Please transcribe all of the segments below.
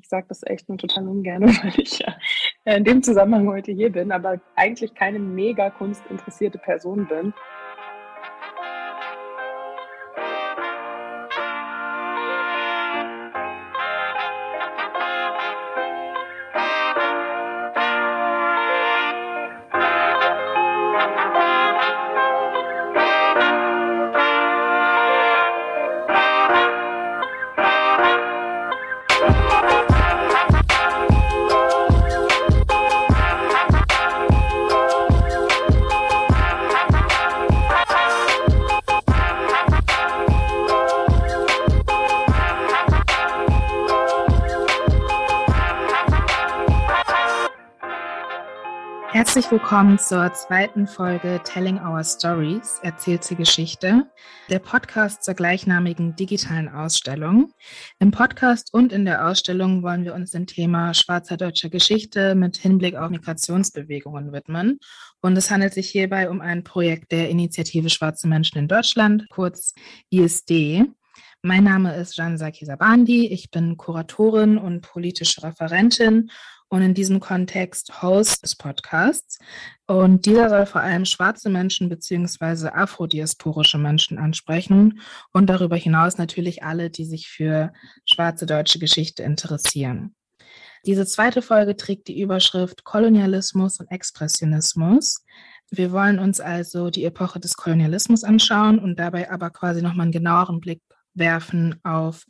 Ich sage das echt nur total ungern, weil ich ja in dem Zusammenhang heute hier bin, aber eigentlich keine mega kunstinteressierte Person bin. Herzlich willkommen zur zweiten Folge Telling Our Stories, erzählt sie Geschichte, der Podcast zur gleichnamigen digitalen Ausstellung. Im Podcast und in der Ausstellung wollen wir uns dem Thema schwarzer deutscher Geschichte mit Hinblick auf Migrationsbewegungen widmen. Und es handelt sich hierbei um ein Projekt der Initiative Schwarze Menschen in Deutschland, kurz ISD. Mein Name ist Jansaki Sabandi. Ich bin Kuratorin und politische Referentin und in diesem Kontext Host des Podcasts. Und dieser soll vor allem schwarze Menschen beziehungsweise afrodiasporische Menschen ansprechen und darüber hinaus natürlich alle, die sich für schwarze deutsche Geschichte interessieren. Diese zweite Folge trägt die Überschrift Kolonialismus und Expressionismus. Wir wollen uns also die Epoche des Kolonialismus anschauen und dabei aber quasi nochmal einen genaueren Blick werfen auf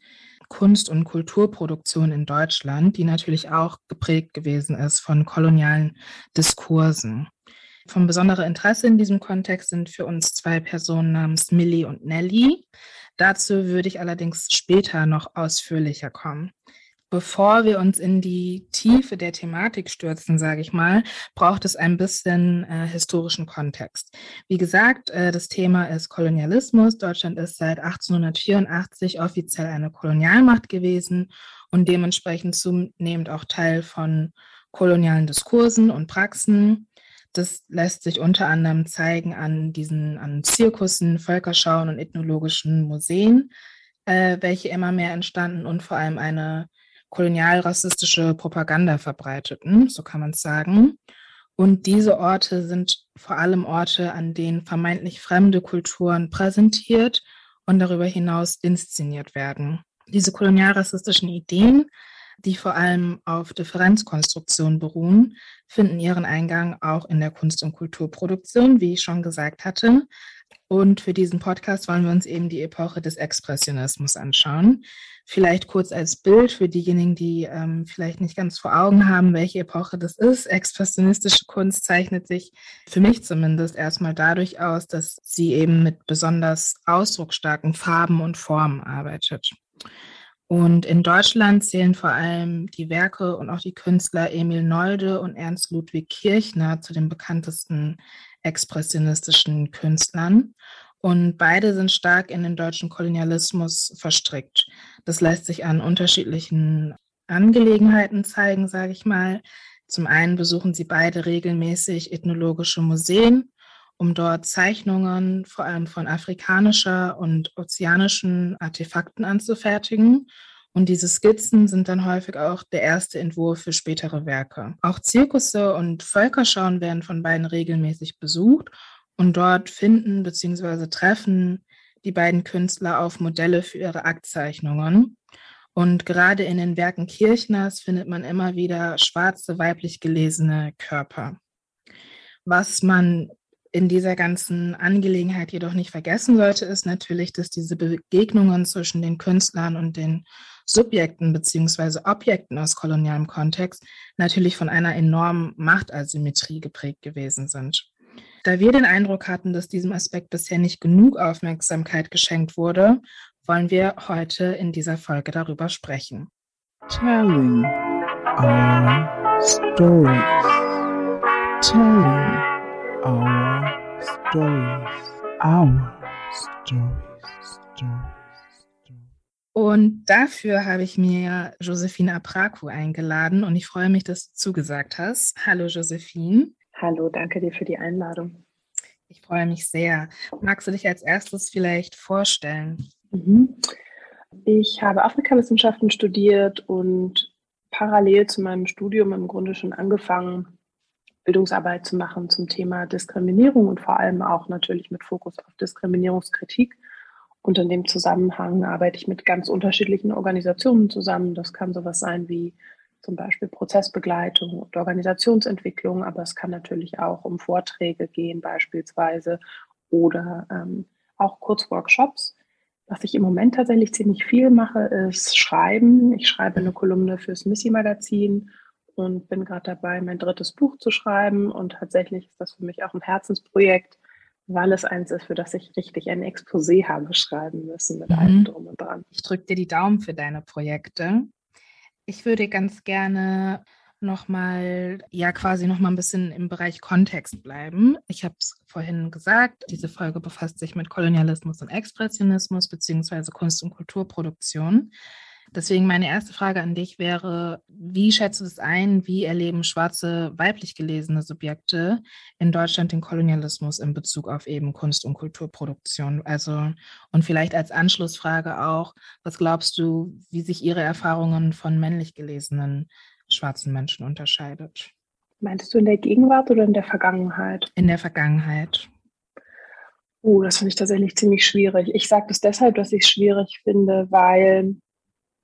Kunst- und Kulturproduktion in Deutschland, die natürlich auch geprägt gewesen ist von kolonialen Diskursen. Von besonderem Interesse in diesem Kontext sind für uns zwei Personen namens Millie und Nelly. Dazu würde ich allerdings später noch ausführlicher kommen bevor wir uns in die Tiefe der Thematik stürzen, sage ich mal, braucht es ein bisschen äh, historischen Kontext. Wie gesagt, äh, das Thema ist Kolonialismus. Deutschland ist seit 1884 offiziell eine Kolonialmacht gewesen und dementsprechend zunehmend auch Teil von kolonialen Diskursen und Praxen. Das lässt sich unter anderem zeigen an diesen an Zirkussen, Völkerschauen und ethnologischen Museen, äh, welche immer mehr entstanden und vor allem eine kolonialrassistische Propaganda verbreiteten, so kann man es sagen. Und diese Orte sind vor allem Orte, an denen vermeintlich fremde Kulturen präsentiert und darüber hinaus inszeniert werden. Diese kolonialrassistischen Ideen, die vor allem auf Differenzkonstruktion beruhen, finden ihren Eingang auch in der Kunst- und Kulturproduktion, wie ich schon gesagt hatte. Und für diesen Podcast wollen wir uns eben die Epoche des Expressionismus anschauen. Vielleicht kurz als Bild für diejenigen, die ähm, vielleicht nicht ganz vor Augen haben, welche Epoche das ist. Expressionistische Kunst zeichnet sich für mich zumindest erstmal dadurch aus, dass sie eben mit besonders ausdrucksstarken Farben und Formen arbeitet. Und in Deutschland zählen vor allem die Werke und auch die Künstler Emil Nolde und Ernst Ludwig Kirchner zu den bekanntesten expressionistischen Künstlern. Und beide sind stark in den deutschen Kolonialismus verstrickt. Das lässt sich an unterschiedlichen Angelegenheiten zeigen, sage ich mal. Zum einen besuchen sie beide regelmäßig ethnologische Museen, um dort Zeichnungen vor allem von afrikanischer und ozeanischen Artefakten anzufertigen und diese Skizzen sind dann häufig auch der erste Entwurf für spätere Werke. Auch Zirkusse und Völkerschauen werden von beiden regelmäßig besucht und dort finden bzw. treffen die beiden Künstler auf Modelle für ihre Aktzeichnungen. Und gerade in den Werken Kirchners findet man immer wieder schwarze, weiblich gelesene Körper. Was man in dieser ganzen Angelegenheit jedoch nicht vergessen sollte, ist natürlich, dass diese Begegnungen zwischen den Künstlern und den Subjekten beziehungsweise Objekten aus kolonialem Kontext natürlich von einer enormen Machtasymmetrie geprägt gewesen sind. Da wir den Eindruck hatten, dass diesem Aspekt bisher nicht genug Aufmerksamkeit geschenkt wurde, wollen wir heute in dieser Folge darüber sprechen. Telling our stories. Telling our stories. Our stories. Stories. Und dafür habe ich mir Josephine Apraku eingeladen und ich freue mich, dass du zugesagt hast. Hallo Josephine. Hallo, danke dir für die Einladung. Ich freue mich sehr. Magst du dich als erstes vielleicht vorstellen? Mhm. Ich habe Afrikawissenschaften studiert und parallel zu meinem Studium im Grunde schon angefangen, Bildungsarbeit zu machen zum Thema Diskriminierung und vor allem auch natürlich mit Fokus auf Diskriminierungskritik. Und in dem Zusammenhang arbeite ich mit ganz unterschiedlichen Organisationen zusammen. Das kann sowas sein wie zum Beispiel Prozessbegleitung und Organisationsentwicklung, aber es kann natürlich auch um Vorträge gehen beispielsweise oder ähm, auch Kurzworkshops. Was ich im Moment tatsächlich ziemlich viel mache, ist Schreiben. Ich schreibe eine Kolumne fürs Missy-Magazin und bin gerade dabei, mein drittes Buch zu schreiben. Und tatsächlich ist das für mich auch ein Herzensprojekt, weil es eins ist, für das ich richtig ein Exposé habe schreiben müssen mit mhm. allem drum und dran. Ich drücke dir die Daumen für deine Projekte. Ich würde ganz gerne nochmal, ja, quasi nochmal ein bisschen im Bereich Kontext bleiben. Ich habe es vorhin gesagt, diese Folge befasst sich mit Kolonialismus und Expressionismus beziehungsweise Kunst- und Kulturproduktion. Deswegen meine erste Frage an dich wäre, wie schätzt du es ein, wie erleben schwarze weiblich gelesene Subjekte in Deutschland den Kolonialismus in Bezug auf eben Kunst- und Kulturproduktion? Also und vielleicht als Anschlussfrage auch, was glaubst du, wie sich ihre Erfahrungen von männlich gelesenen schwarzen Menschen unterscheidet? Meinst du in der Gegenwart oder in der Vergangenheit? In der Vergangenheit. Oh, das finde ich tatsächlich ziemlich schwierig. Ich sage das deshalb, dass ich es schwierig finde, weil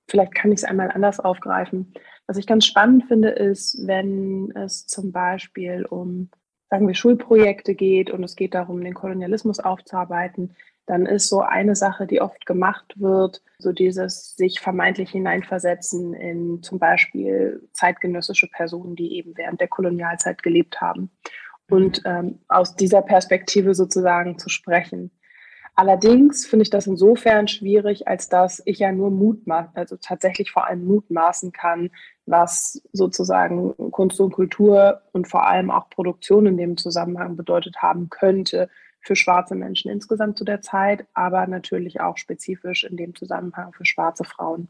vielleicht kann ich es einmal anders aufgreifen. Was ich ganz spannend finde, ist, wenn es zum Beispiel um, sagen wir, Schulprojekte geht und es geht darum, den Kolonialismus aufzuarbeiten, dann ist so eine Sache, die oft gemacht wird, so dieses sich vermeintlich hineinversetzen in zum Beispiel zeitgenössische Personen, die eben während der Kolonialzeit gelebt haben. Und ähm, aus dieser Perspektive sozusagen zu sprechen. Allerdings finde ich das insofern schwierig, als dass ich ja nur mutmaßen, also tatsächlich vor allem mutmaßen kann, was sozusagen Kunst und Kultur und vor allem auch Produktion in dem Zusammenhang bedeutet haben könnte für schwarze Menschen insgesamt zu der Zeit, aber natürlich auch spezifisch in dem Zusammenhang für schwarze Frauen.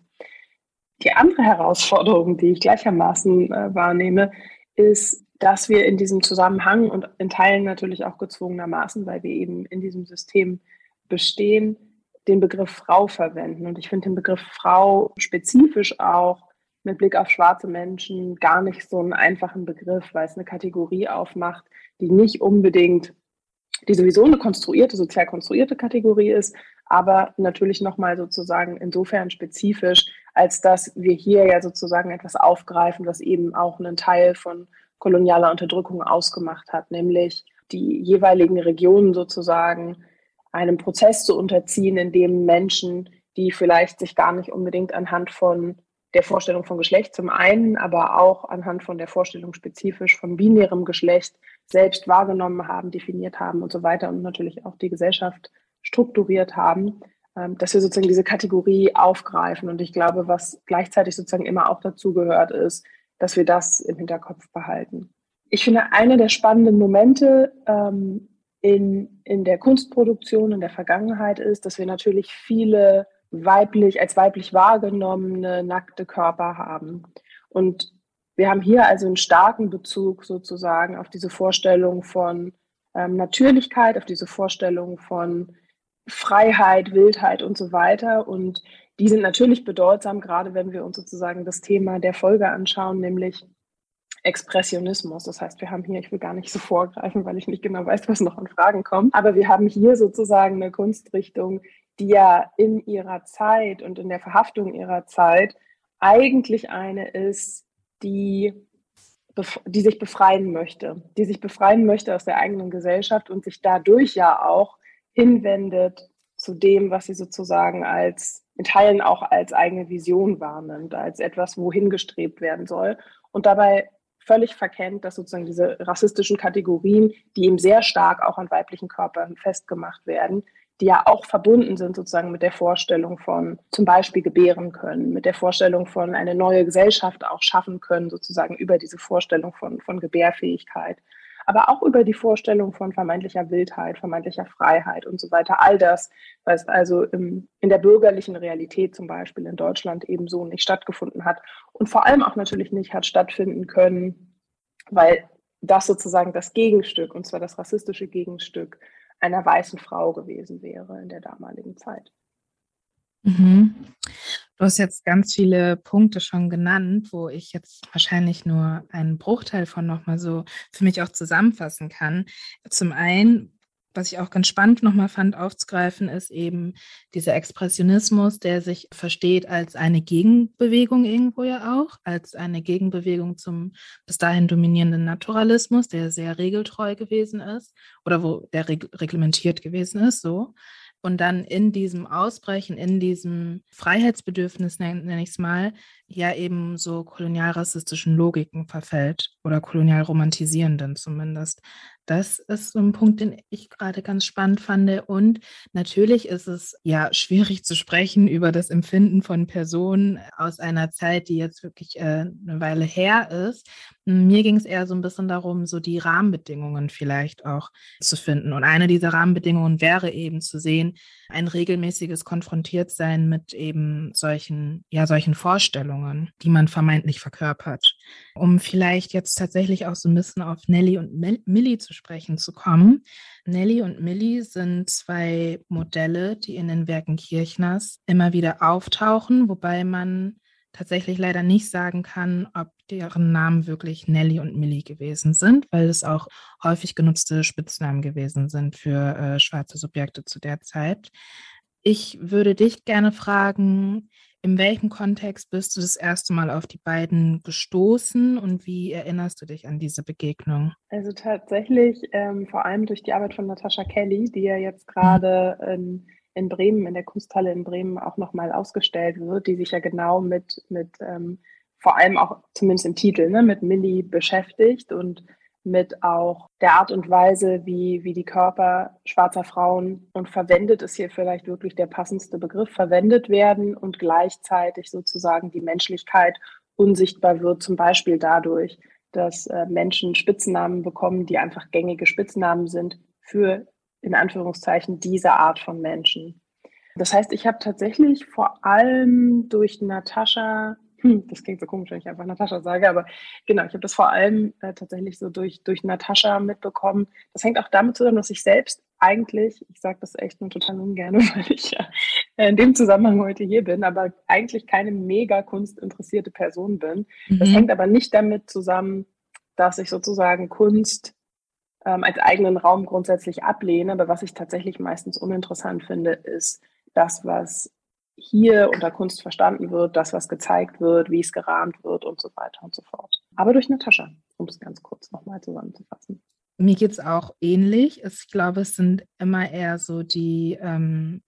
Die andere Herausforderung, die ich gleichermaßen äh, wahrnehme, ist, dass wir in diesem Zusammenhang und in Teilen natürlich auch gezwungenermaßen, weil wir eben in diesem System bestehen, den Begriff Frau verwenden. Und ich finde den Begriff Frau spezifisch auch mit Blick auf schwarze Menschen gar nicht so einen einfachen Begriff, weil es eine Kategorie aufmacht, die nicht unbedingt, die sowieso eine konstruierte, sozial konstruierte Kategorie ist, aber natürlich nochmal sozusagen insofern spezifisch, als dass wir hier ja sozusagen etwas aufgreifen, was eben auch einen Teil von kolonialer Unterdrückung ausgemacht hat, nämlich die jeweiligen Regionen sozusagen einem Prozess zu unterziehen, in dem Menschen, die vielleicht sich gar nicht unbedingt anhand von der Vorstellung von Geschlecht zum einen, aber auch anhand von der Vorstellung spezifisch von binärem Geschlecht selbst wahrgenommen haben, definiert haben und so weiter und natürlich auch die Gesellschaft strukturiert haben, ähm, dass wir sozusagen diese Kategorie aufgreifen. Und ich glaube, was gleichzeitig sozusagen immer auch dazu gehört, ist, dass wir das im Hinterkopf behalten. Ich finde, eine der spannenden Momente ähm, in, in der Kunstproduktion in der Vergangenheit ist, dass wir natürlich viele weiblich, als weiblich wahrgenommene nackte Körper haben. Und wir haben hier also einen starken Bezug sozusagen auf diese Vorstellung von ähm, Natürlichkeit, auf diese Vorstellung von Freiheit, Wildheit und so weiter. Und die sind natürlich bedeutsam, gerade wenn wir uns sozusagen das Thema der Folge anschauen, nämlich Expressionismus. Das heißt, wir haben hier, ich will gar nicht so vorgreifen, weil ich nicht genau weiß, was noch an Fragen kommt, aber wir haben hier sozusagen eine Kunstrichtung, die ja in ihrer Zeit und in der Verhaftung ihrer Zeit eigentlich eine ist, die, die sich befreien möchte, die sich befreien möchte aus der eigenen Gesellschaft und sich dadurch ja auch hinwendet zu dem, was sie sozusagen als in Teilen auch als eigene Vision wahrnimmt, als etwas, wohin gestrebt werden soll. Und dabei völlig verkennt, dass sozusagen diese rassistischen Kategorien, die eben sehr stark auch an weiblichen Körpern festgemacht werden, die ja auch verbunden sind sozusagen mit der Vorstellung von zum Beispiel gebären können, mit der Vorstellung von eine neue Gesellschaft auch schaffen können, sozusagen über diese Vorstellung von, von Gebärfähigkeit aber auch über die Vorstellung von vermeintlicher Wildheit, vermeintlicher Freiheit und so weiter. All das, was also im, in der bürgerlichen Realität zum Beispiel in Deutschland ebenso nicht stattgefunden hat und vor allem auch natürlich nicht hat stattfinden können, weil das sozusagen das Gegenstück, und zwar das rassistische Gegenstück einer weißen Frau gewesen wäre in der damaligen Zeit. Mhm. Du hast jetzt ganz viele Punkte schon genannt, wo ich jetzt wahrscheinlich nur einen Bruchteil von nochmal so für mich auch zusammenfassen kann. Zum einen, was ich auch ganz spannend nochmal fand aufzugreifen, ist eben dieser Expressionismus, der sich versteht als eine Gegenbewegung irgendwo ja auch, als eine Gegenbewegung zum bis dahin dominierenden Naturalismus, der sehr regeltreu gewesen ist oder wo der reglementiert gewesen ist, so und dann in diesem Ausbrechen, in diesem Freiheitsbedürfnis, nenne ich es mal, ja eben so kolonialrassistischen Logiken verfällt oder kolonial romantisierenden zumindest. Das ist so ein Punkt, den ich gerade ganz spannend fand. Und natürlich ist es ja schwierig zu sprechen über das Empfinden von Personen aus einer Zeit, die jetzt wirklich äh, eine Weile her ist. Mir ging es eher so ein bisschen darum, so die Rahmenbedingungen vielleicht auch zu finden. Und eine dieser Rahmenbedingungen wäre eben zu sehen, ein regelmäßiges Konfrontiertsein mit eben solchen, ja, solchen Vorstellungen, die man vermeintlich verkörpert. Um vielleicht jetzt tatsächlich auch so ein bisschen auf Nelly und Millie zu sprechen zu kommen. Nelly und Millie sind zwei Modelle, die in den Werken Kirchners immer wieder auftauchen, wobei man tatsächlich leider nicht sagen kann, ob deren Namen wirklich Nelly und Millie gewesen sind, weil es auch häufig genutzte Spitznamen gewesen sind für äh, schwarze Subjekte zu der Zeit. Ich würde dich gerne fragen, in welchem Kontext bist du das erste Mal auf die beiden gestoßen und wie erinnerst du dich an diese Begegnung? Also tatsächlich ähm, vor allem durch die Arbeit von Natascha Kelly, die ja jetzt gerade mhm. in, in, Bremen, in der Kunsthalle in Bremen auch nochmal ausgestellt wird, die sich ja genau mit, mit ähm, vor allem auch zumindest im Titel, ne, mit Millie beschäftigt und mit auch der Art und Weise, wie, wie die Körper schwarzer Frauen und verwendet ist hier vielleicht wirklich der passendste Begriff, verwendet werden und gleichzeitig sozusagen die Menschlichkeit unsichtbar wird, zum Beispiel dadurch, dass äh, Menschen Spitznamen bekommen, die einfach gängige Spitznamen sind für in Anführungszeichen diese Art von Menschen. Das heißt, ich habe tatsächlich vor allem durch Natascha das klingt so komisch, wenn ich einfach Natascha sage, aber genau, ich habe das vor allem äh, tatsächlich so durch, durch Natascha mitbekommen. Das hängt auch damit zusammen, dass ich selbst eigentlich, ich sage das echt nur total ungern, weil ich ja in dem Zusammenhang heute hier bin, aber eigentlich keine mega kunstinteressierte Person bin. Mhm. Das hängt aber nicht damit zusammen, dass ich sozusagen Kunst ähm, als eigenen Raum grundsätzlich ablehne, aber was ich tatsächlich meistens uninteressant finde, ist das, was hier unter Kunst verstanden wird, das, was gezeigt wird, wie es gerahmt wird und so weiter und so fort. Aber durch Natascha, um es ganz kurz nochmal zusammenzufassen. Mir geht es auch ähnlich. Ich glaube, es sind immer eher so die, ähm,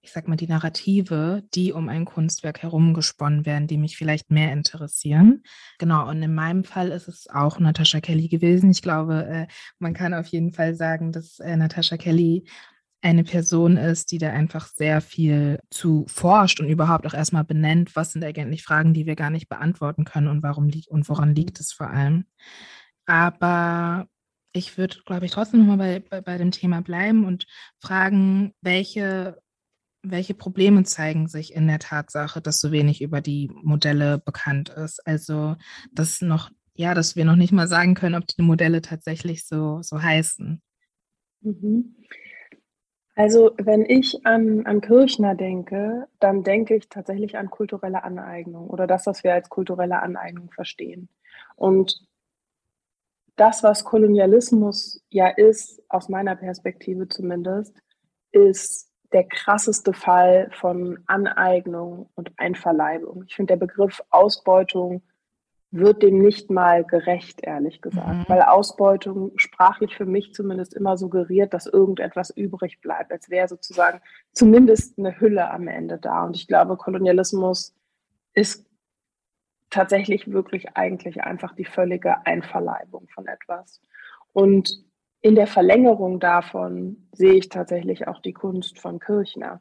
ich sag mal, die Narrative, die um ein Kunstwerk herumgesponnen werden, die mich vielleicht mehr interessieren. Genau, und in meinem Fall ist es auch Natascha Kelly gewesen. Ich glaube, äh, man kann auf jeden Fall sagen, dass äh, Natascha Kelly eine Person ist, die da einfach sehr viel zu forscht und überhaupt auch erstmal benennt, was sind eigentlich Fragen, die wir gar nicht beantworten können und warum liegt und woran liegt es vor allem. Aber ich würde, glaube ich, trotzdem nochmal bei, bei, bei dem Thema bleiben und fragen, welche, welche Probleme zeigen sich in der Tatsache, dass so wenig über die Modelle bekannt ist. Also, dass noch, ja, dass wir noch nicht mal sagen können, ob die Modelle tatsächlich so, so heißen. Mhm. Also wenn ich an, an Kirchner denke, dann denke ich tatsächlich an kulturelle Aneignung oder das, was wir als kulturelle Aneignung verstehen. Und das, was Kolonialismus ja ist, aus meiner Perspektive zumindest, ist der krasseste Fall von Aneignung und Einverleibung. Ich finde, der Begriff Ausbeutung wird dem nicht mal gerecht, ehrlich gesagt. Mhm. Weil Ausbeutung sprachlich für mich zumindest immer suggeriert, dass irgendetwas übrig bleibt, als wäre sozusagen zumindest eine Hülle am Ende da. Und ich glaube, Kolonialismus ist tatsächlich wirklich eigentlich einfach die völlige Einverleibung von etwas. Und in der Verlängerung davon sehe ich tatsächlich auch die Kunst von Kirchner,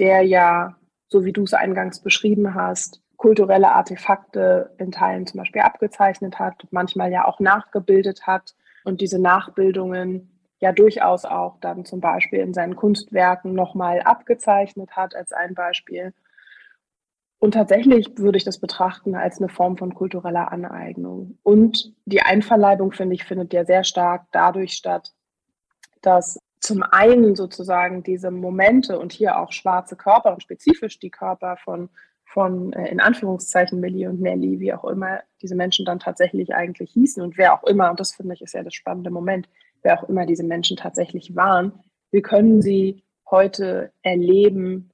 der ja, so wie du es eingangs beschrieben hast, kulturelle Artefakte in Teilen zum Beispiel abgezeichnet hat, manchmal ja auch nachgebildet hat und diese Nachbildungen ja durchaus auch dann zum Beispiel in seinen Kunstwerken nochmal abgezeichnet hat als ein Beispiel. Und tatsächlich würde ich das betrachten als eine Form von kultureller Aneignung. Und die Einverleibung, finde ich, findet ja sehr stark dadurch statt, dass zum einen sozusagen diese Momente und hier auch schwarze Körper und spezifisch die Körper von von äh, in Anführungszeichen Millie und Nelly, wie auch immer diese Menschen dann tatsächlich eigentlich hießen und wer auch immer, und das finde ich ist ja das spannende Moment, wer auch immer diese Menschen tatsächlich waren, wir können sie heute erleben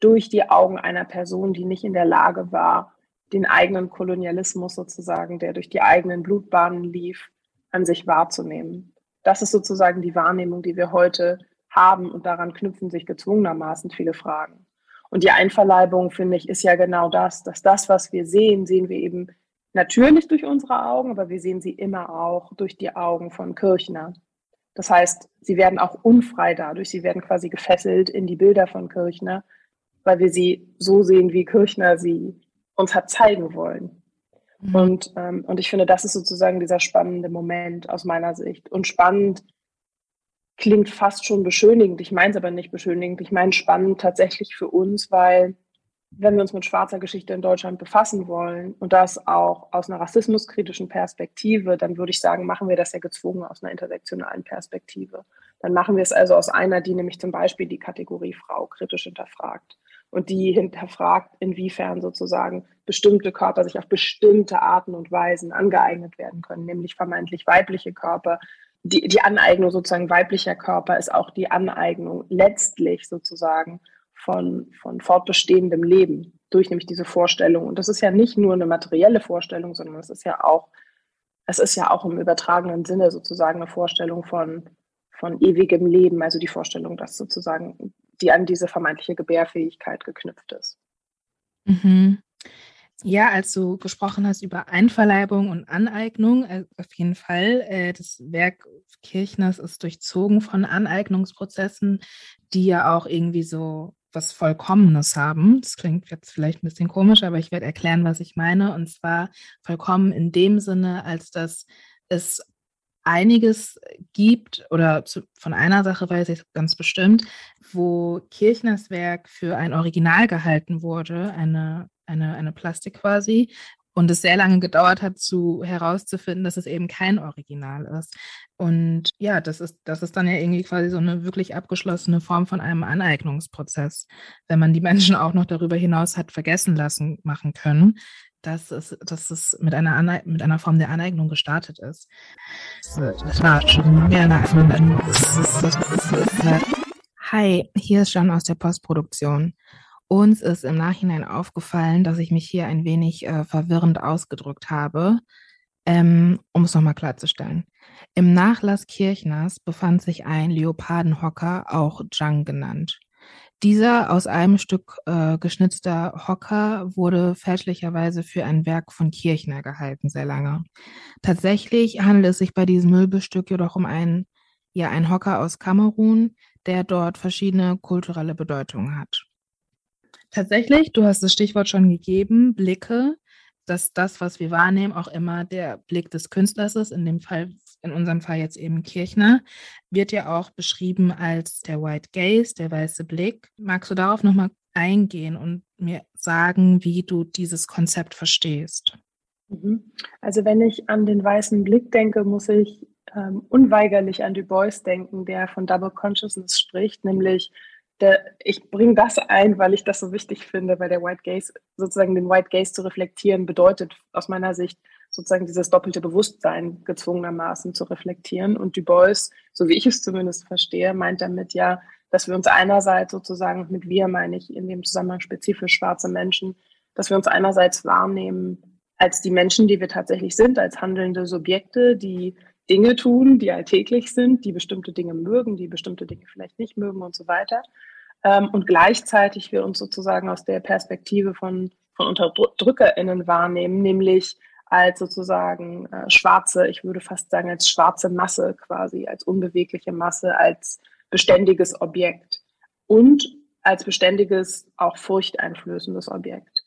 durch die Augen einer Person, die nicht in der Lage war, den eigenen Kolonialismus sozusagen, der durch die eigenen Blutbahnen lief, an sich wahrzunehmen. Das ist sozusagen die Wahrnehmung, die wir heute haben und daran knüpfen sich gezwungenermaßen viele Fragen. Und die Einverleibung, finde ich, ist ja genau das, dass das, was wir sehen, sehen wir eben natürlich durch unsere Augen, aber wir sehen sie immer auch durch die Augen von Kirchner. Das heißt, sie werden auch unfrei dadurch, sie werden quasi gefesselt in die Bilder von Kirchner, weil wir sie so sehen, wie Kirchner sie uns hat zeigen wollen. Mhm. Und, ähm, und ich finde, das ist sozusagen dieser spannende Moment aus meiner Sicht. Und spannend klingt fast schon beschönigend. Ich meine es aber nicht beschönigend. Ich meine spannend tatsächlich für uns, weil wenn wir uns mit schwarzer Geschichte in Deutschland befassen wollen und das auch aus einer rassismuskritischen Perspektive, dann würde ich sagen, machen wir das ja gezwungen aus einer intersektionalen Perspektive. Dann machen wir es also aus einer, die nämlich zum Beispiel die Kategorie Frau kritisch hinterfragt und die hinterfragt, inwiefern sozusagen bestimmte Körper sich auf bestimmte Arten und Weisen angeeignet werden können, nämlich vermeintlich weibliche Körper. Die, die Aneignung sozusagen weiblicher Körper ist auch die Aneignung letztlich sozusagen von, von fortbestehendem Leben durch nämlich diese Vorstellung. Und das ist ja nicht nur eine materielle Vorstellung, sondern es ist ja auch, es ist ja auch im übertragenen Sinne sozusagen eine Vorstellung von, von ewigem Leben, also die Vorstellung, dass sozusagen die an diese vermeintliche Gebärfähigkeit geknüpft ist. Mhm. Ja, als du gesprochen hast über Einverleibung und Aneignung, äh, auf jeden Fall. Äh, das Werk Kirchners ist durchzogen von Aneignungsprozessen, die ja auch irgendwie so was Vollkommenes haben. Das klingt jetzt vielleicht ein bisschen komisch, aber ich werde erklären, was ich meine. Und zwar vollkommen in dem Sinne, als dass es einiges gibt, oder zu, von einer Sache weiß ich ganz bestimmt, wo Kirchners Werk für ein Original gehalten wurde, eine, eine, eine Plastik quasi, und es sehr lange gedauert hat, zu herauszufinden, dass es eben kein Original ist. Und ja, das ist, das ist dann ja irgendwie quasi so eine wirklich abgeschlossene Form von einem Aneignungsprozess, wenn man die Menschen auch noch darüber hinaus hat vergessen lassen machen können, dass es, dass es mit einer, mit einer Form der Aneignung gestartet ist. Hi, hier ist John aus der Postproduktion. Uns ist im Nachhinein aufgefallen, dass ich mich hier ein wenig äh, verwirrend ausgedrückt habe. Ähm, um es nochmal klarzustellen. Im Nachlass Kirchners befand sich ein Leopardenhocker, auch Jung genannt. Dieser aus einem Stück äh, geschnitzter Hocker wurde fälschlicherweise für ein Werk von Kirchner gehalten, sehr lange. Tatsächlich handelt es sich bei diesem Möbelstück jedoch um einen, ja, einen Hocker aus Kamerun, der dort verschiedene kulturelle Bedeutungen hat. Tatsächlich, du hast das Stichwort schon gegeben, Blicke, dass das, was wir wahrnehmen, auch immer der Blick des Künstlers ist, in dem Fall in unserem Fall jetzt eben Kirchner, wird ja auch beschrieben als der White Gaze, der weiße Blick. Magst du darauf nochmal eingehen und mir sagen, wie du dieses Konzept verstehst? Mhm. Also wenn ich an den weißen Blick denke, muss ich ähm, unweigerlich an Du Bois denken, der von Double Consciousness spricht, nämlich der, ich bringe das ein, weil ich das so wichtig finde, weil der White Gaze, sozusagen den White Gaze zu reflektieren, bedeutet aus meiner Sicht sozusagen dieses doppelte Bewusstsein gezwungenermaßen zu reflektieren. Und Du Bois, so wie ich es zumindest verstehe, meint damit ja, dass wir uns einerseits sozusagen, mit wir meine ich in dem Zusammenhang spezifisch schwarze Menschen, dass wir uns einerseits wahrnehmen als die Menschen, die wir tatsächlich sind, als handelnde Subjekte, die Dinge tun, die alltäglich sind, die bestimmte Dinge mögen, die bestimmte Dinge vielleicht nicht mögen und so weiter. Ähm, und gleichzeitig wir uns sozusagen aus der Perspektive von, von UnterdrückerInnen wahrnehmen, nämlich als sozusagen äh, schwarze, ich würde fast sagen, als schwarze Masse quasi, als unbewegliche Masse, als beständiges Objekt und als beständiges, auch furchteinflößendes Objekt.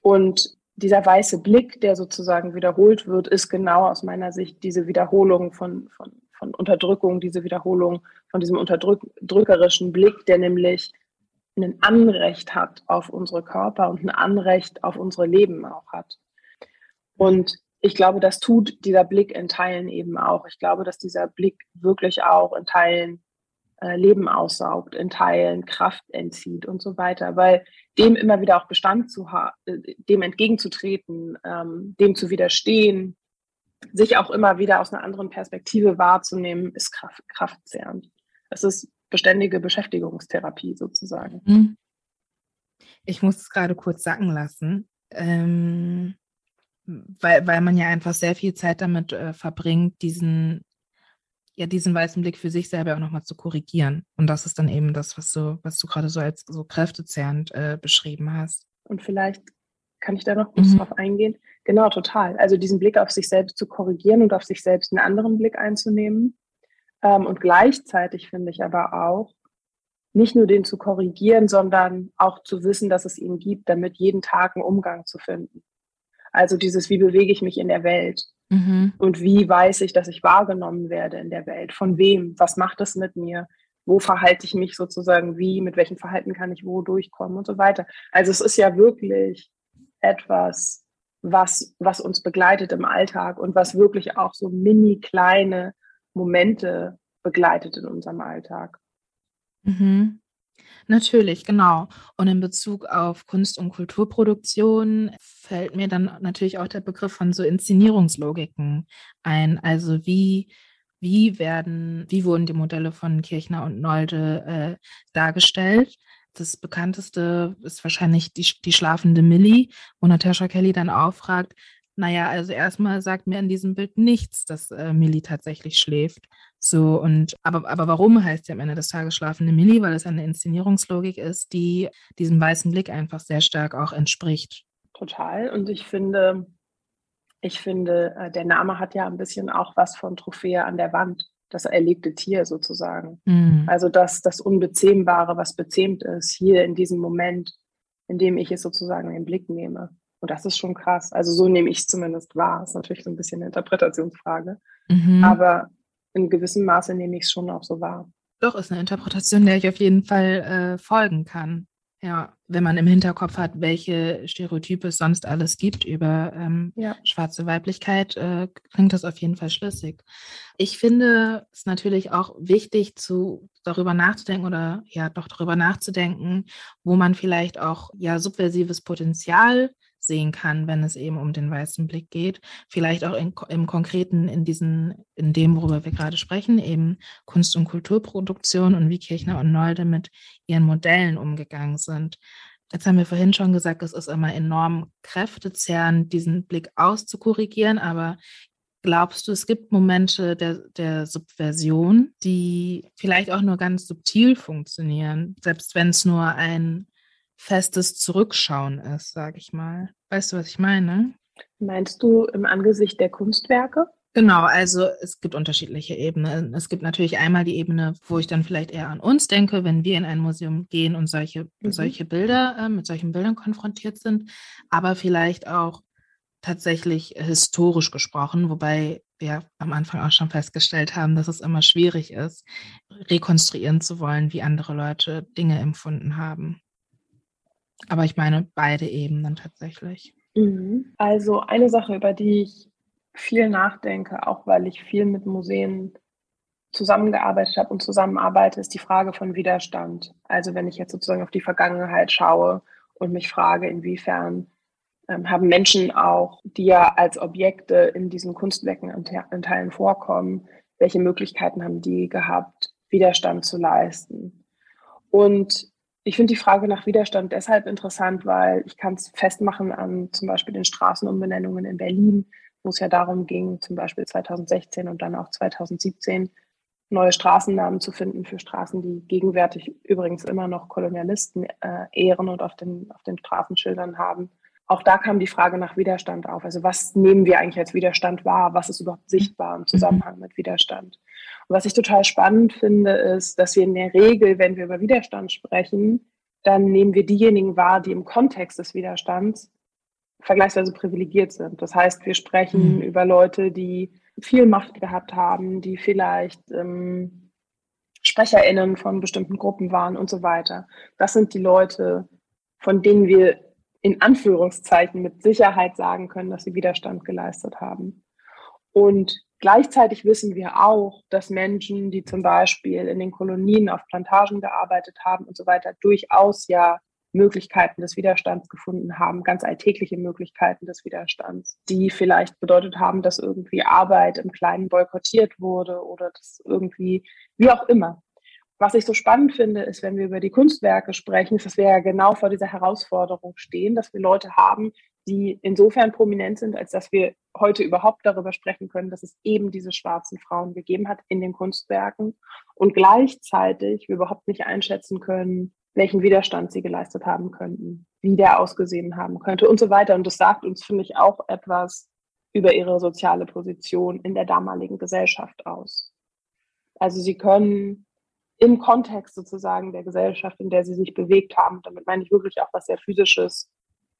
Und dieser weiße Blick, der sozusagen wiederholt wird, ist genau aus meiner Sicht diese Wiederholung von, von, von Unterdrückung, diese Wiederholung von diesem unterdrückerischen Blick, der nämlich ein Anrecht hat auf unsere Körper und ein Anrecht auf unsere Leben auch hat. Und ich glaube, das tut dieser Blick in Teilen eben auch. Ich glaube, dass dieser Blick wirklich auch in Teilen äh, Leben aussaugt, in Teilen Kraft entzieht und so weiter, weil dem immer wieder auch Bestand zu haben, äh, dem entgegenzutreten, ähm, dem zu widerstehen, sich auch immer wieder aus einer anderen Perspektive wahrzunehmen, ist kraft, kraftzehrend. Es ist beständige Beschäftigungstherapie sozusagen. Mhm. Ich muss es gerade kurz sacken lassen, ähm, weil, weil man ja einfach sehr viel Zeit damit äh, verbringt, diesen, ja, diesen weißen Blick für sich selber auch nochmal zu korrigieren. Und das ist dann eben das, was du, was du gerade so als so kräftezehrend äh, beschrieben hast. Und vielleicht kann ich da noch kurz mhm. drauf eingehen. Genau, total. Also diesen Blick auf sich selbst zu korrigieren und auf sich selbst einen anderen Blick einzunehmen. Ähm, und gleichzeitig finde ich aber auch, nicht nur den zu korrigieren, sondern auch zu wissen, dass es ihn gibt, damit jeden Tag einen Umgang zu finden. Also dieses, wie bewege ich mich in der Welt? Mhm. Und wie weiß ich, dass ich wahrgenommen werde in der Welt? Von wem? Was macht es mit mir? Wo verhalte ich mich sozusagen wie? Mit welchem Verhalten kann ich wo durchkommen und so weiter? Also es ist ja wirklich etwas, was, was uns begleitet im Alltag und was wirklich auch so mini kleine Momente begleitet in unserem Alltag. Mhm. Natürlich, genau. Und in Bezug auf Kunst- und Kulturproduktion fällt mir dann natürlich auch der Begriff von so Inszenierungslogiken ein. Also wie, wie werden, wie wurden die Modelle von Kirchner und Nolde äh, dargestellt? Das bekannteste ist wahrscheinlich die, die schlafende Millie, wo Natascha Kelly dann auffragt, naja, also erstmal sagt mir in diesem Bild nichts, dass äh, Millie tatsächlich schläft. So, und aber, aber warum heißt sie am Ende des Tages schlafende Millie? Weil es eine Inszenierungslogik ist, die diesem weißen Blick einfach sehr stark auch entspricht. Total. Und ich finde, ich finde, äh, der Name hat ja ein bisschen auch was von Trophäe an der Wand, das erlegte Tier sozusagen. Mhm. Also das, das Unbezähmbare, was bezähmt ist, hier in diesem Moment, in dem ich es sozusagen in den Blick nehme. Und das ist schon krass. Also so nehme ich es zumindest wahr. Das ist natürlich so ein bisschen eine Interpretationsfrage. Mhm. Aber in gewissem Maße nehme ich es schon auch so wahr. Doch, ist eine Interpretation, der ich auf jeden Fall äh, folgen kann. Ja, wenn man im Hinterkopf hat, welche Stereotype es sonst alles gibt über ähm, ja. schwarze Weiblichkeit, äh, klingt das auf jeden Fall schlüssig. Ich finde es natürlich auch wichtig, zu, darüber nachzudenken oder ja doch darüber nachzudenken, wo man vielleicht auch ja subversives Potenzial sehen kann, wenn es eben um den weißen Blick geht. Vielleicht auch in, im Konkreten in diesen, in dem, worüber wir gerade sprechen, eben Kunst- und Kulturproduktion und wie Kirchner und Nolde mit ihren Modellen umgegangen sind. Jetzt haben wir vorhin schon gesagt, es ist immer enorm kräftezehrend, diesen Blick auszukorrigieren, aber glaubst du, es gibt Momente der, der Subversion, die vielleicht auch nur ganz subtil funktionieren, selbst wenn es nur ein festes Zurückschauen ist, sage ich mal. Weißt du, was ich meine? Meinst du im Angesicht der Kunstwerke? Genau, also es gibt unterschiedliche Ebenen. Es gibt natürlich einmal die Ebene, wo ich dann vielleicht eher an uns denke, wenn wir in ein Museum gehen und solche, mhm. solche Bilder, äh, mit solchen Bildern konfrontiert sind, aber vielleicht auch tatsächlich historisch gesprochen, wobei wir am Anfang auch schon festgestellt haben, dass es immer schwierig ist, rekonstruieren zu wollen, wie andere Leute Dinge empfunden haben. Aber ich meine beide Ebenen tatsächlich. Mhm. Also eine Sache, über die ich viel nachdenke, auch weil ich viel mit Museen zusammengearbeitet habe und zusammenarbeite, ist die Frage von Widerstand. Also wenn ich jetzt sozusagen auf die Vergangenheit schaue und mich frage, inwiefern ähm, haben Menschen auch, die ja als Objekte in diesen Kunstwerken in Teilen vorkommen, welche Möglichkeiten haben die gehabt, Widerstand zu leisten? Und ich finde die Frage nach Widerstand deshalb interessant, weil ich kann es festmachen an zum Beispiel den Straßenumbenennungen in Berlin, wo es ja darum ging, zum Beispiel 2016 und dann auch 2017 neue Straßennamen zu finden für Straßen, die gegenwärtig übrigens immer noch Kolonialisten äh, ehren und auf den, auf den Straßenschildern haben. Auch da kam die Frage nach Widerstand auf. Also was nehmen wir eigentlich als Widerstand wahr? Was ist überhaupt sichtbar im Zusammenhang mit Widerstand? Und was ich total spannend finde, ist, dass wir in der Regel, wenn wir über Widerstand sprechen, dann nehmen wir diejenigen wahr, die im Kontext des Widerstands vergleichsweise privilegiert sind. Das heißt, wir sprechen mhm. über Leute, die viel Macht gehabt haben, die vielleicht ähm, SprecherInnen von bestimmten Gruppen waren und so weiter. Das sind die Leute, von denen wir in Anführungszeichen mit Sicherheit sagen können, dass sie Widerstand geleistet haben. Und gleichzeitig wissen wir auch, dass Menschen, die zum Beispiel in den Kolonien auf Plantagen gearbeitet haben und so weiter, durchaus ja Möglichkeiten des Widerstands gefunden haben, ganz alltägliche Möglichkeiten des Widerstands, die vielleicht bedeutet haben, dass irgendwie Arbeit im Kleinen boykottiert wurde oder dass irgendwie, wie auch immer. Was ich so spannend finde, ist, wenn wir über die Kunstwerke sprechen, ist, dass wir ja genau vor dieser Herausforderung stehen, dass wir Leute haben, die insofern prominent sind, als dass wir heute überhaupt darüber sprechen können, dass es eben diese schwarzen Frauen gegeben hat in den Kunstwerken und gleichzeitig wir überhaupt nicht einschätzen können, welchen Widerstand sie geleistet haben könnten, wie der ausgesehen haben könnte und so weiter. Und das sagt uns, finde ich, auch etwas über ihre soziale Position in der damaligen Gesellschaft aus. Also sie können im Kontext sozusagen der Gesellschaft, in der sie sich bewegt haben, damit meine ich wirklich auch was sehr physisches,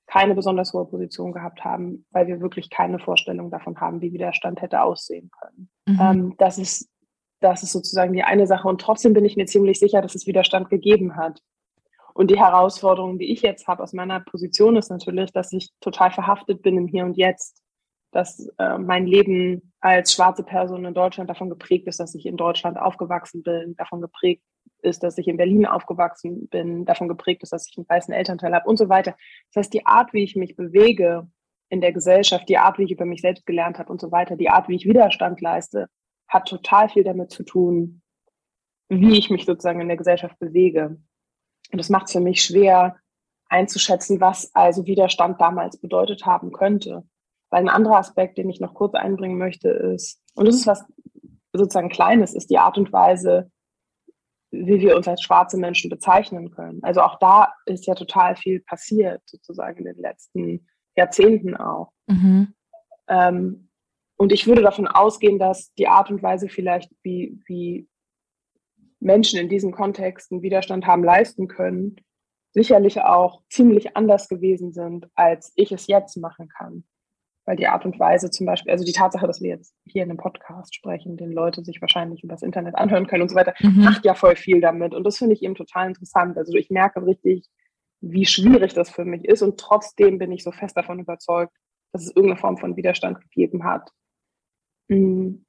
keine besonders hohe Position gehabt haben, weil wir wirklich keine Vorstellung davon haben, wie Widerstand hätte aussehen können. Mhm. Ähm, das, ist, das ist sozusagen die eine Sache. Und trotzdem bin ich mir ziemlich sicher, dass es Widerstand gegeben hat. Und die Herausforderung, die ich jetzt habe aus meiner Position, ist natürlich, dass ich total verhaftet bin im Hier und Jetzt. Dass äh, mein Leben als schwarze Person in Deutschland davon geprägt ist, dass ich in Deutschland aufgewachsen bin, davon geprägt ist, dass ich in Berlin aufgewachsen bin, davon geprägt ist, dass ich einen weißen Elternteil habe und so weiter. Das heißt, die Art, wie ich mich bewege in der Gesellschaft, die Art, wie ich über mich selbst gelernt habe und so weiter, die Art, wie ich Widerstand leiste, hat total viel damit zu tun, wie ich mich sozusagen in der Gesellschaft bewege. Und das macht es für mich schwer einzuschätzen, was also Widerstand damals bedeutet haben könnte. Weil ein anderer Aspekt, den ich noch kurz einbringen möchte, ist, und das ist was sozusagen Kleines, ist die Art und Weise, wie wir uns als schwarze Menschen bezeichnen können. Also auch da ist ja total viel passiert, sozusagen in den letzten Jahrzehnten auch. Mhm. Ähm, und ich würde davon ausgehen, dass die Art und Weise vielleicht, wie, wie Menschen in diesen Kontexten Widerstand haben leisten können, sicherlich auch ziemlich anders gewesen sind, als ich es jetzt machen kann. Weil die Art und Weise zum Beispiel, also die Tatsache, dass wir jetzt hier in einem Podcast sprechen, den Leute sich wahrscheinlich über das Internet anhören können und so weiter, mhm. macht ja voll viel damit. Und das finde ich eben total interessant. Also ich merke richtig, wie schwierig das für mich ist. Und trotzdem bin ich so fest davon überzeugt, dass es irgendeine Form von Widerstand gegeben hat. Mhm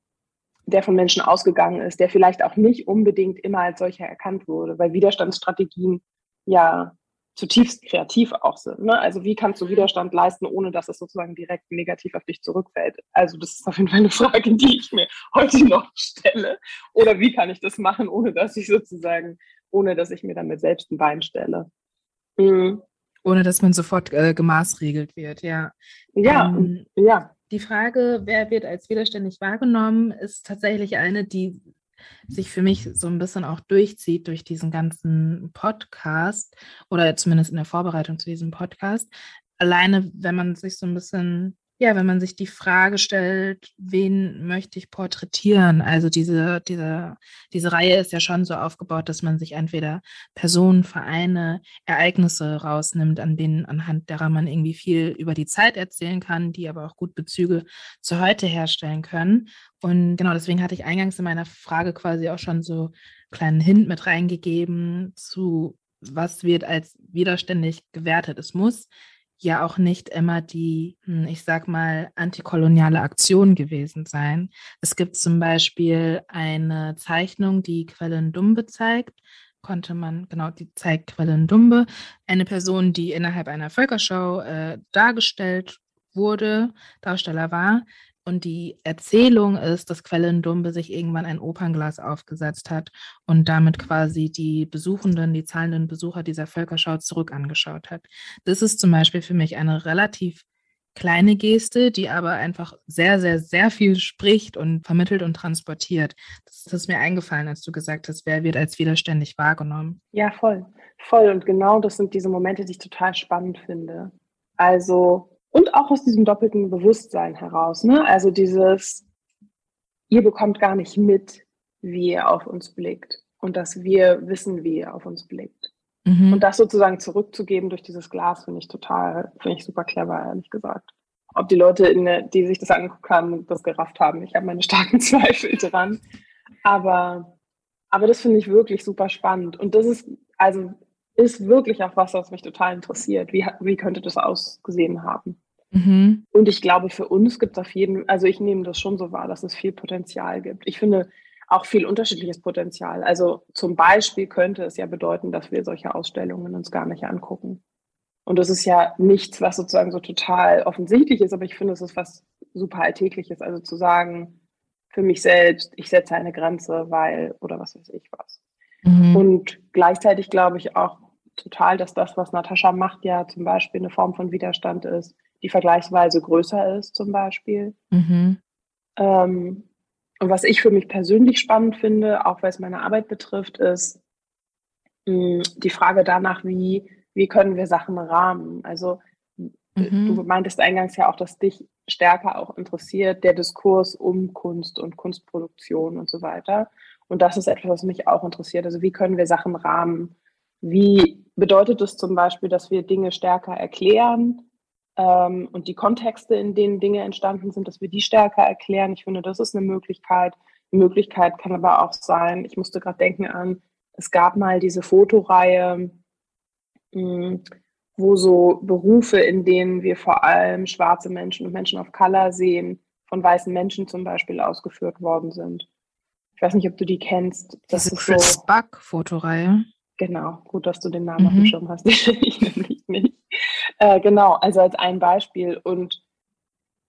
der von Menschen ausgegangen ist, der vielleicht auch nicht unbedingt immer als solcher erkannt wurde, weil Widerstandsstrategien ja zutiefst kreativ auch sind. Ne? Also wie kannst du Widerstand leisten, ohne dass es sozusagen direkt negativ auf dich zurückfällt? Also das ist auf jeden Fall eine Frage, die ich mir heute noch stelle. Oder wie kann ich das machen, ohne dass ich sozusagen, ohne dass ich mir damit selbst ein Bein stelle? Mhm. Ohne dass man sofort äh, gemaßregelt wird, ja. Ja, ähm, ja. Die Frage, wer wird als widerständig wahrgenommen, ist tatsächlich eine, die sich für mich so ein bisschen auch durchzieht durch diesen ganzen Podcast oder zumindest in der Vorbereitung zu diesem Podcast. Alleine, wenn man sich so ein bisschen ja, wenn man sich die Frage stellt, wen möchte ich porträtieren? Also diese, diese, diese Reihe ist ja schon so aufgebaut, dass man sich entweder Personen, Vereine, Ereignisse rausnimmt, an denen, anhand derer man irgendwie viel über die Zeit erzählen kann, die aber auch gut Bezüge zu heute herstellen können. Und genau deswegen hatte ich eingangs in meiner Frage quasi auch schon so einen kleinen Hint mit reingegeben zu was wird als widerständig gewertet. Es muss ja auch nicht immer die, hm, ich sag mal, antikoloniale Aktion gewesen sein. Es gibt zum Beispiel eine Zeichnung, die Quellen Dumbe zeigt. Konnte man, genau, die zeigt Quellen Dumbe, eine Person, die innerhalb einer Völkerschau äh, dargestellt wurde, Darsteller war, und die Erzählung ist, dass Quellendumbe sich irgendwann ein Opernglas aufgesetzt hat und damit quasi die Besuchenden, die zahlenden Besucher dieser Völkerschau zurück angeschaut hat. Das ist zum Beispiel für mich eine relativ kleine Geste, die aber einfach sehr, sehr, sehr viel spricht und vermittelt und transportiert. Das ist mir eingefallen, als du gesagt hast, wer wird als widerständig wahrgenommen. Ja, voll. Voll. Und genau das sind diese Momente, die ich total spannend finde. Also und auch aus diesem doppelten Bewusstsein heraus. Ne? Also dieses, ihr bekommt gar nicht mit, wie ihr auf uns blickt und dass wir wissen, wie ihr auf uns blickt. Mhm. Und das sozusagen zurückzugeben durch dieses Glas, finde ich total, finde ich super clever, ehrlich gesagt. Ob die Leute, in die sich das angeguckt haben, das gerafft haben, ich habe meine starken Zweifel dran. Aber, aber das finde ich wirklich super spannend. Und das ist, also ist wirklich auch was, was mich total interessiert. Wie, wie könnte das ausgesehen haben? Mhm. Und ich glaube, für uns gibt es auf jeden also ich nehme das schon so wahr, dass es viel Potenzial gibt. Ich finde auch viel unterschiedliches Potenzial. Also zum Beispiel könnte es ja bedeuten, dass wir solche Ausstellungen uns gar nicht angucken. Und das ist ja nichts, was sozusagen so total offensichtlich ist, aber ich finde, es ist was super Alltägliches. Also zu sagen, für mich selbst, ich setze eine Grenze, weil, oder was weiß ich was. Mhm. Und gleichzeitig glaube ich auch total, dass das, was Natascha macht, ja zum Beispiel eine Form von Widerstand ist, die vergleichsweise größer ist, zum Beispiel. Mhm. Ähm, und was ich für mich persönlich spannend finde, auch weil es meine Arbeit betrifft, ist mh, hm, die Frage danach, wie, wie können wir Sachen rahmen? Also mhm. du meintest eingangs ja auch, dass dich stärker auch interessiert der Diskurs um Kunst und Kunstproduktion und so weiter. Und das ist etwas, was mich auch interessiert. Also wie können wir Sachen rahmen? Wie bedeutet es zum Beispiel, dass wir Dinge stärker erklären? ähm, und die Kontexte, in denen Dinge entstanden sind, dass wir die stärker erklären. Ich finde, das ist eine Möglichkeit. Eine Möglichkeit kann aber auch sein, ich musste gerade denken an, es gab mal diese Fotoreihe, mh, hm, wo so Berufe, in denen wir vor allem schwarze Menschen und Menschen of Color sehen, von weißen Menschen zum Beispiel ausgeführt worden sind. Ich weiß nicht, ob du die kennst. Das Diese ist Chris so, Buck Fotoreihe. Genau, gut, dass du den Namen mhm. auf dem Schirm hast. ich nämlich nicht. Äh, genau, also als ein Beispiel. Und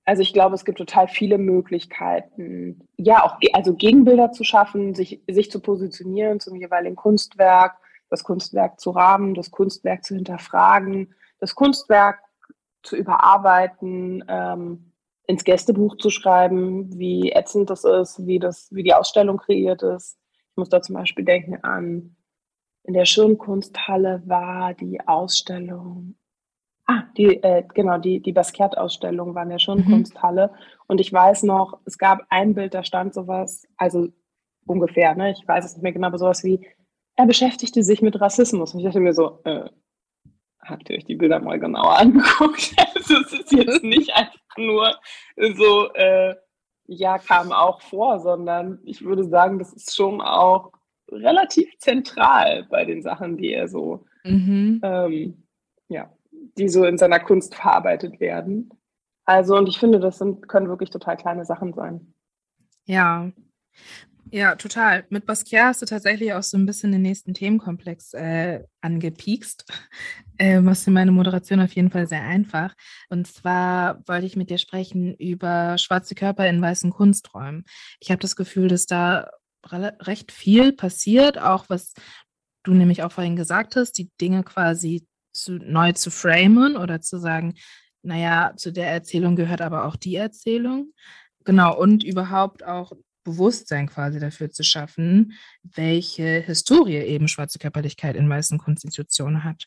also ich glaube, es gibt total viele Möglichkeiten, ja, auch also Gegenbilder zu schaffen, sich, sich zu positionieren zum jeweiligen Kunstwerk, das Kunstwerk zu rahmen, das Kunstwerk zu hinterfragen, das Kunstwerk zu überarbeiten, ähm, ins Gästebuch zu schreiben, wie ätzend das ist, wie, das, wie die Ausstellung kreiert ist. Ich muss da zum Beispiel denken an, in der Schirmkunsthalle war die Ausstellung Ah, die, äh, genau, die, die Basquiat-Ausstellung war in der Schirmkunsthalle. Mhm. Und ich weiß noch, es gab ein Bild, da stand sowas, also ungefähr, ne? Ich weiß es nicht mehr genau, aber sowas wie, er beschäftigte sich mit Rassismus. Und ich dachte mir so, äh, habt ihr euch die Bilder mal genauer angeguckt? also es ist jetzt nicht einfach nur so, äh, ja, kam auch vor, sondern ich würde sagen, das ist schon auch relativ zentral bei den Sachen, die er so, mhm. ähm, ja, die so in seiner Kunst verarbeitet werden. Also, und ich finde, das sind, können wirklich total kleine Sachen sein. Ja. Ja, total. Mit Basquiat hast du tatsächlich auch so ein bisschen den nächsten Themenkomplex äh, angepiekst. Äh, was für meine Moderation auf jeden Fall sehr einfach. Und zwar wollte ich mit dir sprechen über schwarze Körper in weißen Kunsträumen. Ich habe das Gefühl, dass da recht viel passiert, auch was du nämlich auch vorhin gesagt hast, die Dinge quasi zu, neu zu framen oder zu sagen, naja, zu der Erzählung gehört aber auch die Erzählung. Genau, und überhaupt auch Bewusstsein quasi dafür zu schaffen, welche Historie eben schwarze Körperlichkeit in weißen Konstitutionen hat.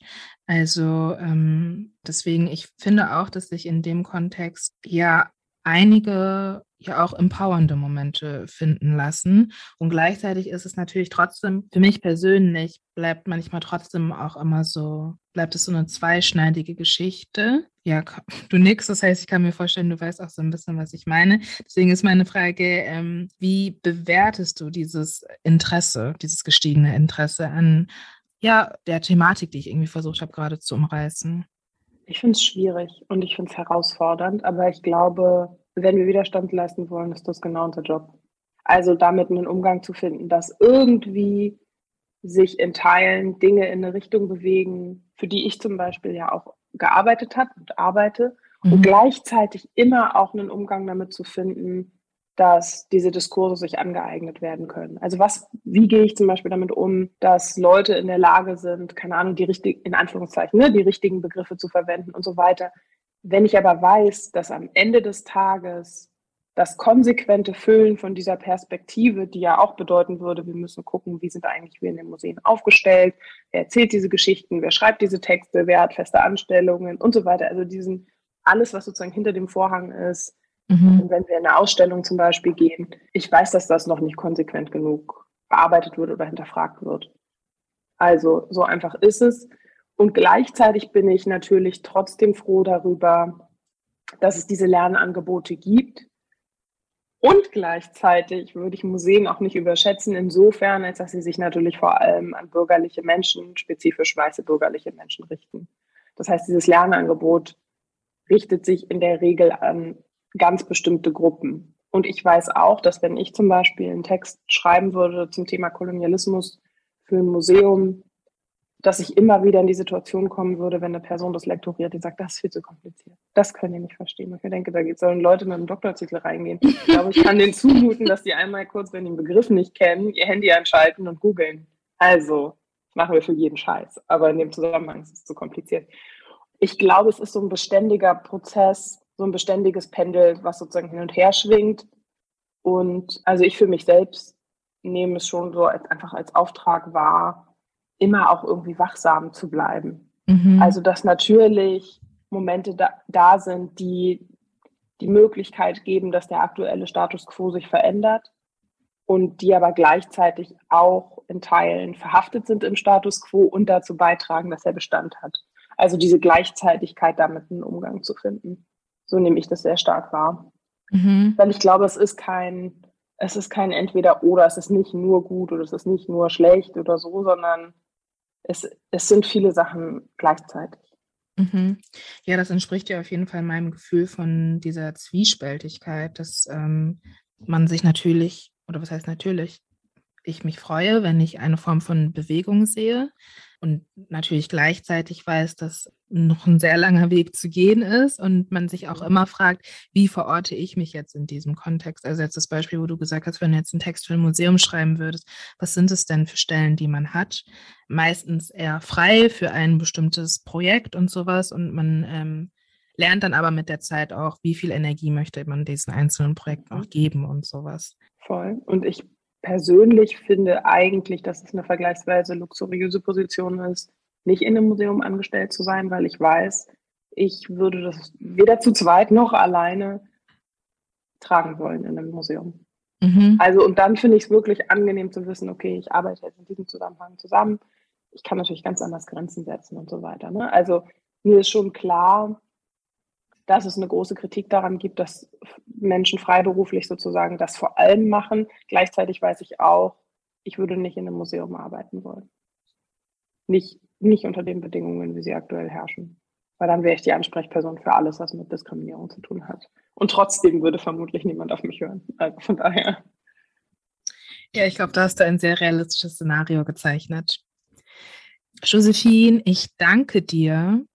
Also ähm, deswegen, ich finde auch, dass sich in dem Kontext ja einige ja auch empowernde Momente finden lassen. Und gleichzeitig ist es natürlich trotzdem, für mich persönlich, bleibt manchmal trotzdem auch immer so, bleibt es so eine zweischneidige Geschichte. Ja, du nix, das heißt, ich kann mir vorstellen, du weißt auch so ein bisschen, was ich meine. Deswegen ist meine Frage, ähm, wie bewertest du dieses Interesse, dieses gestiegene Interesse an ja, der Thematik, die ich irgendwie versucht habe, gerade zu umreißen? Ich finde es schwierig und ich finde es herausfordernd, aber ich glaube, wenn wir Widerstand leisten wollen, ist das genau unser Job. Also damit einen Umgang zu finden, dass irgendwie sich in Teilen Dinge in eine Richtung bewegen, für die ich zum Beispiel ja auch gearbeitet habe und arbeite mhm. und gleichzeitig immer auch einen Umgang damit zu finden, dass diese Diskurse sich angeeignet werden können. Also was, wie gehe ich zum Beispiel damit um, dass Leute in der Lage sind, keine Ahnung, die richtigen, in Anführungszeichen, ne, die richtigen Begriffe zu verwenden und so weiter. Wenn ich aber weiß, dass am Ende des Tages das konsequente Füllen von dieser Perspektive, die ja auch bedeuten würde, wir müssen gucken, wie sind eigentlich wir in den Museen aufgestellt, wer erzählt diese Geschichten, wer schreibt diese Texte, wer hat feste Anstellungen und so weiter. Also diesen, alles, was sozusagen hinter dem Vorhang ist, Mhm. wenn wir in eine Ausstellung zum Beispiel gehen, ich weiß, dass das noch nicht konsequent genug bearbeitet wird oder hinterfragt wird. Also so einfach ist es. Und gleichzeitig bin ich natürlich trotzdem froh darüber, dass es diese Lernangebote gibt. Und gleichzeitig würde ich Museen auch nicht überschätzen, insofern, als dass sie sich natürlich vor allem an bürgerliche Menschen, spezifisch weiße bürgerliche Menschen richten. Das heißt, dieses Lernangebot richtet sich in der Regel an ganz bestimmte Gruppen. Und ich weiß auch, dass wenn ich zum Beispiel einen Text schreiben würde zum Thema Kolonialismus für ein Museum, dass ich immer wieder in die Situation kommen würde, wenn eine Person das lektoriert, die sagt, das ist viel zu kompliziert. Das können die nicht verstehen. Und ich denke, da sollen Leute mit einem Doktortitel reingehen. Ich glaube, ich kann denen zumuten, dass die einmal kurz, wenn die einen Begriff nicht kennen, ihr Handy anschalten und googeln. Also, machen wir für jeden Scheiß. Aber in dem Zusammenhang ist es zu kompliziert. Ich glaube, es ist so ein beständiger Prozess, so ein beständiges Pendel, was sozusagen hin und her schwingt. Und also ich für mich selbst nehme es schon so als, einfach als Auftrag wahr, immer auch irgendwie wachsam zu bleiben. Mhm. Also dass natürlich Momente da, da sind, die die Möglichkeit geben, dass der aktuelle Status quo sich verändert und die aber gleichzeitig auch in Teilen verhaftet sind im Status quo und dazu beitragen, dass er Bestand hat. Also diese Gleichzeitigkeit damit einen Umgang zu finden. So nehme ich das sehr stark wahr. Mhm. Weil ich glaube, es ist kein, es ist kein entweder oder, es ist nicht nur gut oder es ist nicht nur schlecht oder so, sondern es, es sind viele Sachen gleichzeitig. Mhm. Ja, das entspricht ja auf jeden Fall meinem Gefühl von dieser Zwiespältigkeit, dass ähm, man sich natürlich, oder was heißt natürlich, ich mich freue, wenn ich eine Form von Bewegung sehe und natürlich gleichzeitig weiß, dass noch ein sehr langer Weg zu gehen ist und man sich auch immer fragt, wie verorte ich mich jetzt in diesem Kontext? Also jetzt das Beispiel, wo du gesagt hast, wenn du jetzt einen Text für ein Museum schreiben würdest, was sind es denn für Stellen, die man hat? Meistens eher frei für ein bestimmtes Projekt und sowas und man ähm, lernt dann aber mit der Zeit auch, wie viel Energie möchte man diesen einzelnen Projekten auch geben und sowas. Voll. Und ich persönlich finde eigentlich, dass es eine vergleichsweise luxuriöse Position ist, nicht in einem Museum angestellt zu sein, weil ich weiß, ich würde das weder zu zweit noch alleine tragen wollen in einem Museum. Mhm. Also und dann finde ich es wirklich angenehm zu wissen, okay, ich arbeite jetzt in diesem Zusammenhang zusammen. Ich kann natürlich ganz anders Grenzen setzen und so weiter. Ne? Also mir ist schon klar, dass es eine große Kritik daran gibt, dass Menschen freiberuflich sozusagen das vor allem machen. Gleichzeitig weiß ich auch, ich würde nicht in einem Museum arbeiten wollen. Nicht nicht unter den Bedingungen, wie sie aktuell herrschen. Weil dann wäre ich die Ansprechperson für alles, was mit Diskriminierung zu tun hat. Und trotzdem würde vermutlich niemand auf mich hören. Also von daher. Ja, ich glaube, da hast du ein sehr realistisches Szenario gezeichnet. Josephine, ich danke dir.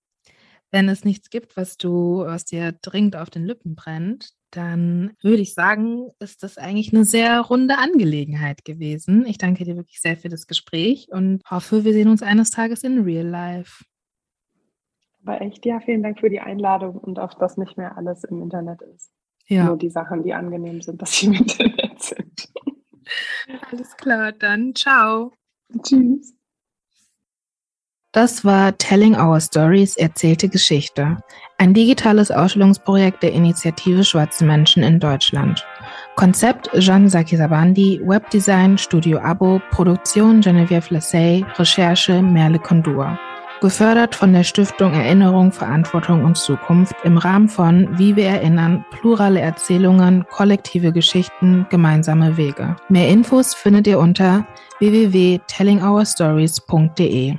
Wenn es nichts gibt, was du, was dir dringend auf den Lippen brennt, dann würde ich sagen, ist das eigentlich eine sehr runde Angelegenheit gewesen. Ich danke dir wirklich sehr für das Gespräch und hoffe, wir sehen uns eines Tages in Real Life. Aber echt, ja, vielen Dank für die Einladung und auf das nicht mehr alles im Internet ist. Ja. Nur die Sachen, die angenehm sind, dass sie im Internet sind. Alles klar, dann ciao. Tschüss. Das war Telling Our Stories erzählte Geschichte, ein digitales Ausstellungsprojekt der Initiative Schwarze Menschen in Deutschland. Konzept Jean Sakisabandi, Webdesign Studio Abo, Produktion Geneviève Lassay, Recherche Merle Kondur. Gefördert von der Stiftung Erinnerung, Verantwortung und Zukunft im Rahmen von Wie wir erinnern, plurale Erzählungen, kollektive Geschichten, gemeinsame Wege. Mehr Infos findet ihr unter www.tellingourstories.de.